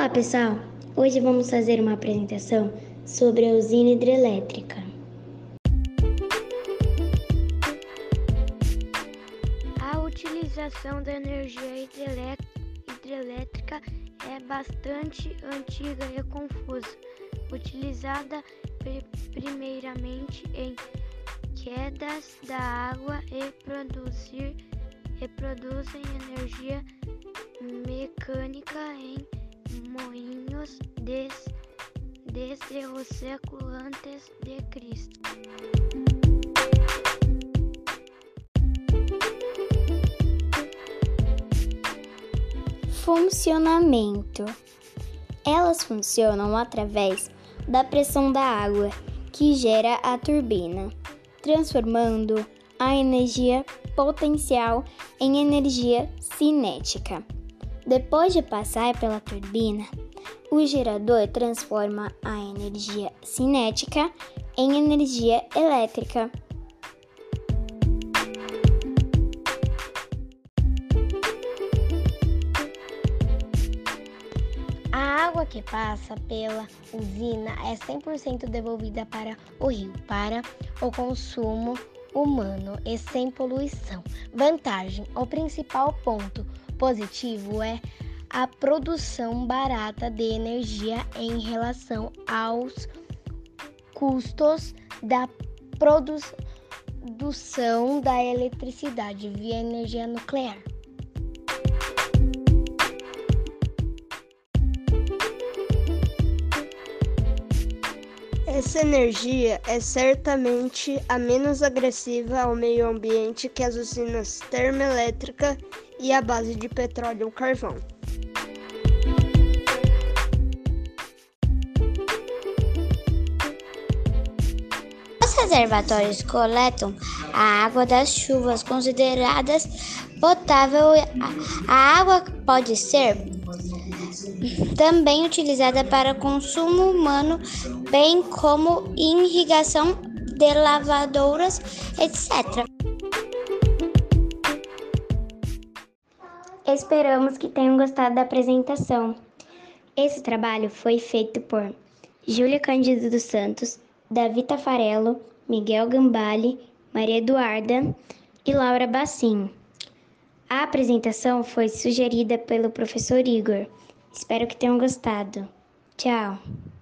Olá pessoal! Hoje vamos fazer uma apresentação sobre a usina hidrelétrica. A utilização da energia hidrelétrica é bastante antiga e confusa, utilizada primeiramente em quedas da água e produzir e produzem energia mecânica em moinhos des, desde o século antes de Cristo. Funcionamento: Elas funcionam através da pressão da água que gera a turbina, transformando a energia potencial em energia cinética. Depois de passar pela turbina, o gerador transforma a energia cinética em energia elétrica. A água que passa pela usina é 100% devolvida para o rio para o consumo humano e sem poluição. Vantagem: o principal ponto positivo é a produção barata de energia em relação aos custos da produção da eletricidade via energia nuclear. Essa energia é certamente a menos agressiva ao meio ambiente que as usinas termoelétricas e a base de petróleo ou carvão. Os reservatórios coletam a água das chuvas consideradas potável. A água pode ser também utilizada para consumo humano, bem como irrigação de lavadouras, etc. Esperamos que tenham gostado da apresentação. Esse trabalho foi feito por Júlia Cândido dos Santos, Davi Tafarello, Miguel Gambale, Maria Eduarda e Laura Bassim. A apresentação foi sugerida pelo professor Igor. Espero que tenham gostado. Tchau!